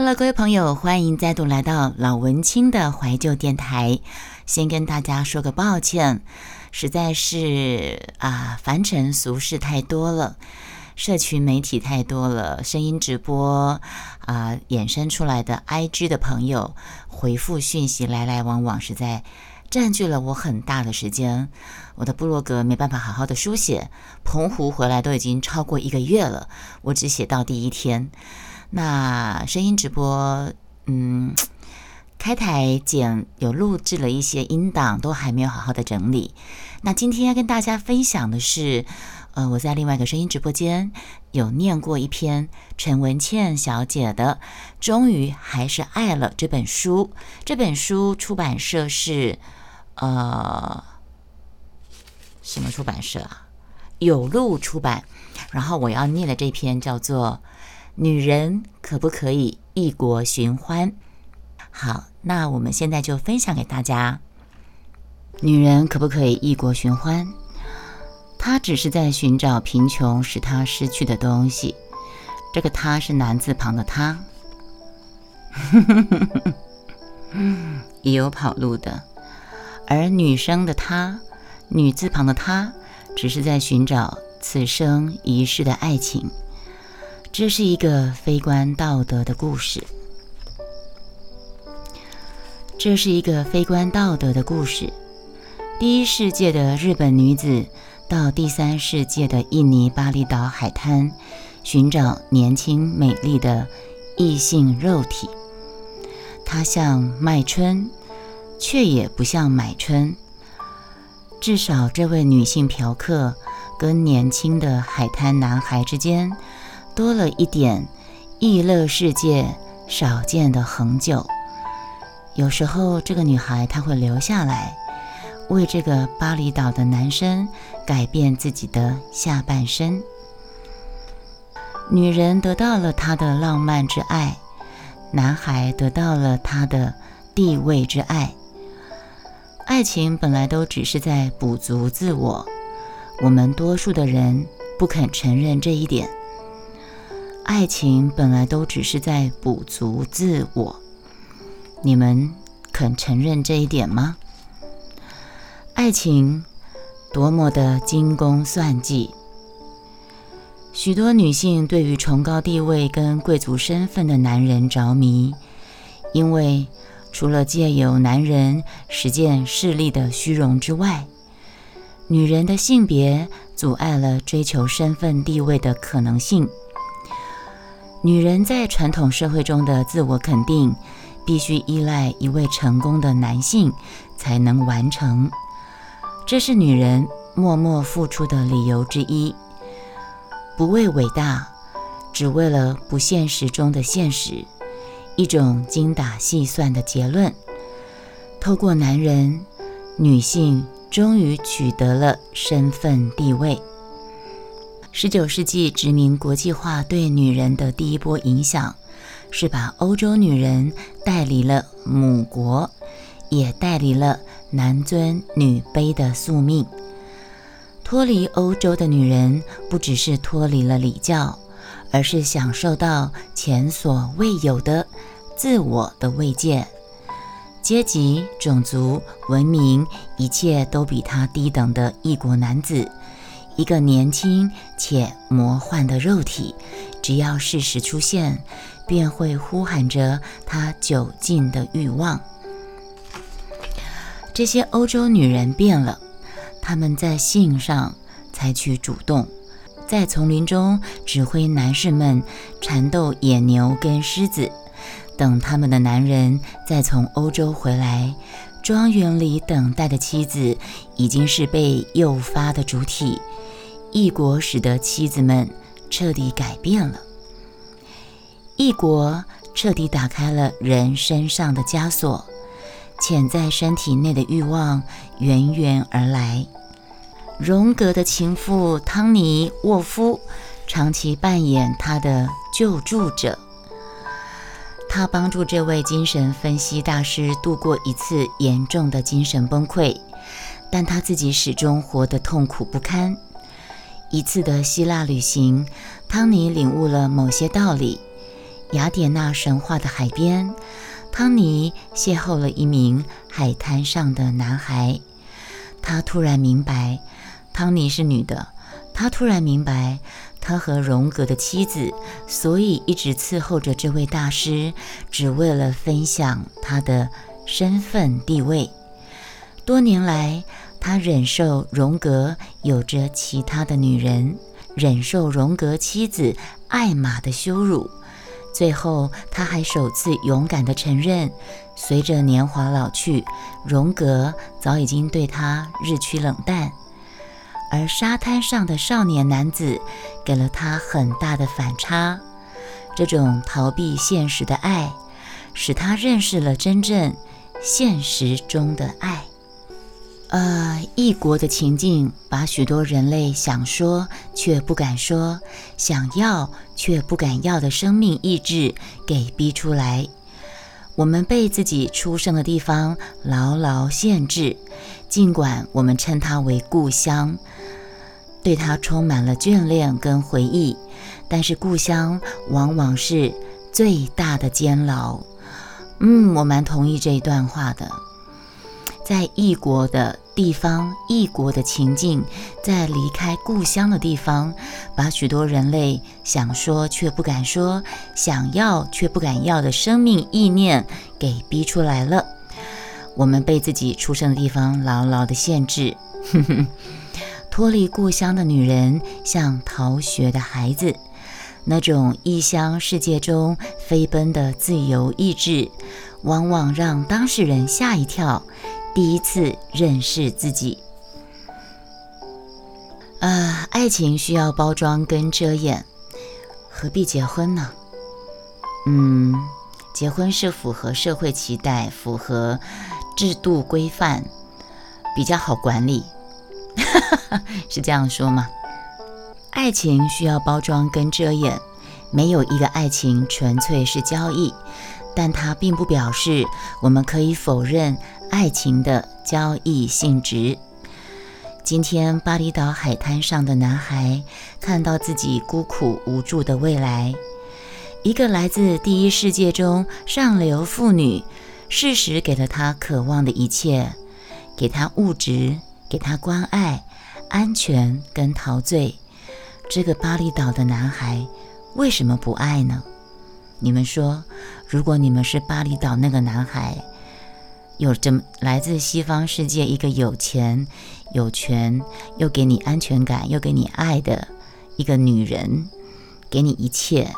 Hello，各位朋友，欢迎再度来到老文青的怀旧电台。先跟大家说个抱歉，实在是啊，凡尘俗事太多了，社群媒体太多了，声音直播啊，衍生出来的 IG 的朋友回复讯息来来往往，实在占据了我很大的时间。我的部落格没办法好好的书写，澎湖回来都已经超过一个月了，我只写到第一天。那声音直播，嗯，开台剪有录制了一些音档，都还没有好好的整理。那今天要跟大家分享的是，呃，我在另外一个声音直播间有念过一篇陈文茜小姐的《终于还是爱了》这本书。这本书出版社是呃什么出版社啊？有路出版。然后我要念的这篇叫做。女人可不可以异国寻欢？好，那我们现在就分享给大家。女人可不可以异国寻欢？她只是在寻找贫穷使她失去的东西。这个“她”是男字旁的“她”，也有跑路的。而女生的“她”，女字旁的“她”，只是在寻找此生一世的爱情。这是一个非关道德的故事。这是一个非关道德的故事。第一世界的日本女子到第三世界的印尼巴厘岛海滩寻找年轻美丽的异性肉体。她像卖春，却也不像买春。至少，这位女性嫖客跟年轻的海滩男孩之间。多了一点异乐世界少见的恒久。有时候，这个女孩她会留下来，为这个巴厘岛的男生改变自己的下半生。女人得到了他的浪漫之爱，男孩得到了他的地位之爱。爱情本来都只是在补足自我，我们多数的人不肯承认这一点。爱情本来都只是在补足自我，你们肯承认这一点吗？爱情多么的精工算计，许多女性对于崇高地位跟贵族身份的男人着迷，因为除了借由男人实践势力的虚荣之外，女人的性别阻碍了追求身份地位的可能性。女人在传统社会中的自我肯定，必须依赖一位成功的男性才能完成。这是女人默默付出的理由之一。不为伟大，只为了不现实中的现实，一种精打细算的结论。透过男人，女性终于取得了身份地位。十九世纪殖民国际化对女人的第一波影响，是把欧洲女人带离了母国，也带离了男尊女卑的宿命。脱离欧洲的女人，不只是脱离了礼教，而是享受到前所未有的自我的慰藉。阶级、种族、文明，一切都比她低等的异国男子。一个年轻且魔幻的肉体，只要事实出现，便会呼喊着他久尽的欲望。这些欧洲女人变了，她们在性上采取主动，在丛林中指挥男士们缠斗野牛跟狮子。等他们的男人再从欧洲回来，庄园里等待的妻子已经是被诱发的主体。异国使得妻子们彻底改变了，异国彻底打开了人身上的枷锁，潜在身体内的欲望源源而来。荣格的情妇汤尼沃夫长期扮演他的救助者，他帮助这位精神分析大师度过一次严重的精神崩溃，但他自己始终活得痛苦不堪。一次的希腊旅行，汤尼领悟了某些道理。雅典娜神话的海边，汤尼邂逅了一名海滩上的男孩。他突然明白，汤尼是女的。他突然明白，他和荣格的妻子，所以一直伺候着这位大师，只为了分享他的身份地位。多年来，他忍受荣格有着其他的女人，忍受荣格妻子艾玛的羞辱。最后，他还首次勇敢地承认，随着年华老去，荣格早已经对他日趋冷淡。而沙滩上的少年男子给了他很大的反差，这种逃避现实的爱，使他认识了真正现实中的爱。呃，异国的情境把许多人类想说却不敢说、想要却不敢要的生命意志给逼出来。我们被自己出生的地方牢牢限制，尽管我们称它为故乡，对它充满了眷恋跟回忆，但是故乡往往是最大的监牢。嗯，我蛮同意这一段话的。在异国的地方，异国的情境，在离开故乡的地方，把许多人类想说却不敢说、想要却不敢要的生命意念给逼出来了。我们被自己出生的地方牢牢的限制。脱离故乡的女人像逃学的孩子，那种异乡世界中飞奔的自由意志，往往让当事人吓一跳。第一次认识自己，啊，爱情需要包装跟遮掩，何必结婚呢？嗯，结婚是符合社会期待、符合制度规范，比较好管理，是这样说吗？爱情需要包装跟遮掩，没有一个爱情纯粹是交易，但它并不表示我们可以否认。爱情的交易性质。今天，巴厘岛海滩上的男孩看到自己孤苦无助的未来。一个来自第一世界中上流妇女，适时给了他渴望的一切，给他物质，给他关爱、安全跟陶醉。这个巴厘岛的男孩为什么不爱呢？你们说，如果你们是巴厘岛那个男孩？有着来自西方世界一个有钱、有权，又给你安全感，又给你爱的一个女人，给你一切，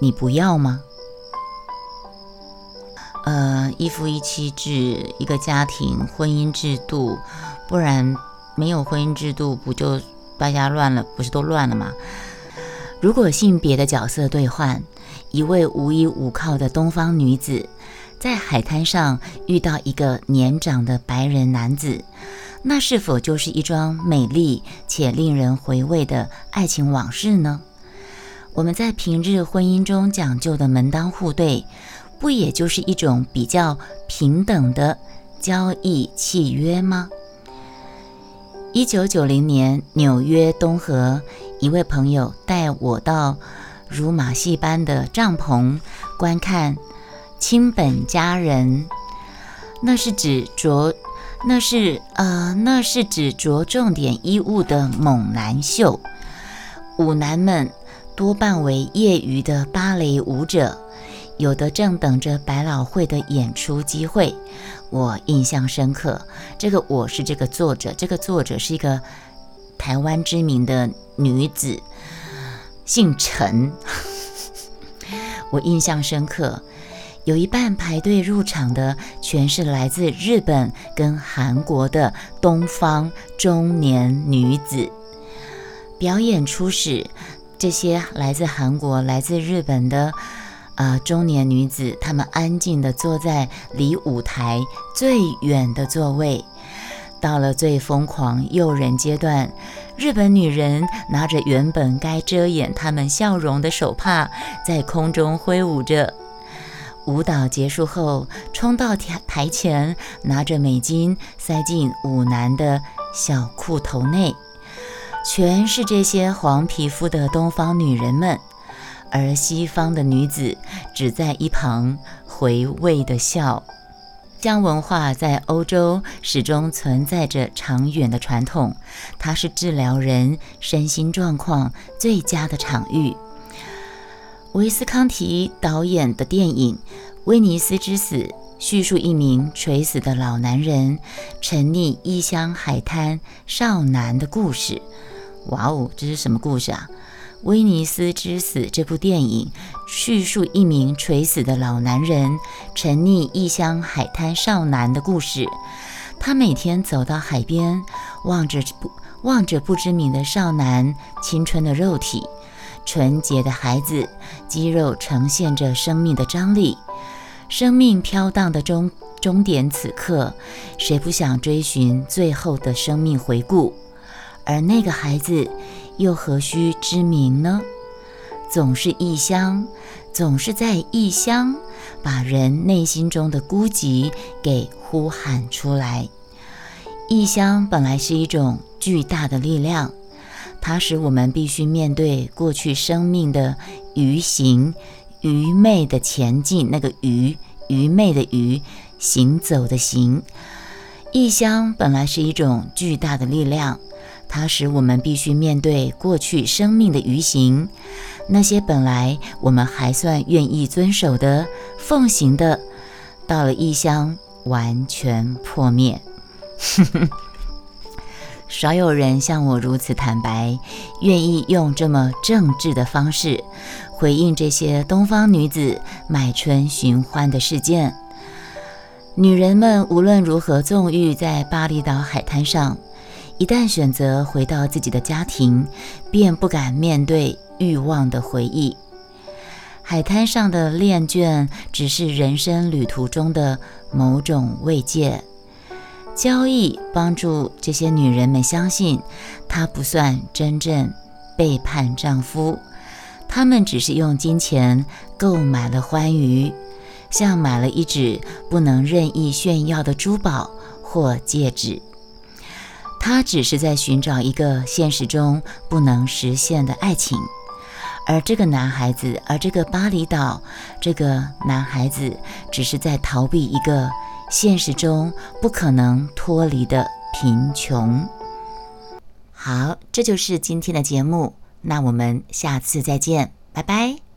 你不要吗？呃，一夫一妻制，一个家庭婚姻制度，不然没有婚姻制度，不就大家乱了？不是都乱了吗？如果性别的角色兑换，一位无依无靠的东方女子。在海滩上遇到一个年长的白人男子，那是否就是一桩美丽且令人回味的爱情往事呢？我们在平日婚姻中讲究的门当户对，不也就是一种比较平等的交易契约吗？一九九零年，纽约东河，一位朋友带我到如马戏般的帐篷观看。亲本家人，那是指着，那是呃，那是指着重点衣物的猛男秀。舞男们多半为业余的芭蕾舞者，有的正等着百老汇的演出机会。我印象深刻，这个我是这个作者，这个作者是一个台湾知名的女子，姓陈。我印象深刻。有一半排队入场的全是来自日本跟韩国的东方中年女子。表演初始，这些来自韩国、来自日本的啊中年女子，她们安静地坐在离舞台最远的座位。到了最疯狂诱人阶段，日本女人拿着原本该遮掩她们笑容的手帕，在空中挥舞着。舞蹈结束后，冲到台台前，拿着美金塞进舞男的小裤头内，全是这些黄皮肤的东方女人们。而西方的女子只在一旁回味的笑。江文化在欧洲始终存在着长远的传统，它是治疗人身心状况最佳的场域。维斯康提导演的电影《威尼斯之死》叙述一名垂死的老男人沉溺异乡海滩少男的故事。哇哦，这是什么故事啊？《威尼斯之死》这部电影叙述一名垂死的老男人沉溺异乡海滩少男的故事。他每天走到海边，望着不望着不知名的少男青春的肉体，纯洁的孩子，肌肉呈现着生命的张力。生命飘荡的终终点，此刻，谁不想追寻最后的生命回顾？而那个孩子。又何须知名呢？总是异乡，总是在异乡，把人内心中的孤寂给呼喊出来。异乡本来是一种巨大的力量，它使我们必须面对过去生命的愚行、愚昧的前进。那个愚，愚昧的愚，行走的行。异乡本来是一种巨大的力量。它使我们必须面对过去生命的愚行，那些本来我们还算愿意遵守的、奉行的，到了异乡完全破灭。少有人像我如此坦白，愿意用这么正直的方式回应这些东方女子买春寻欢的事件。女人们无论如何纵欲在巴厘岛海滩上。一旦选择回到自己的家庭，便不敢面对欲望的回忆。海滩上的恋眷只是人生旅途中的某种慰藉。交易帮助这些女人们相信，她不算真正背叛丈夫，她们只是用金钱购买了欢愉，像买了一只不能任意炫耀的珠宝或戒指。他只是在寻找一个现实中不能实现的爱情，而这个男孩子，而这个巴厘岛，这个男孩子只是在逃避一个现实中不可能脱离的贫穷。好，这就是今天的节目，那我们下次再见，拜拜。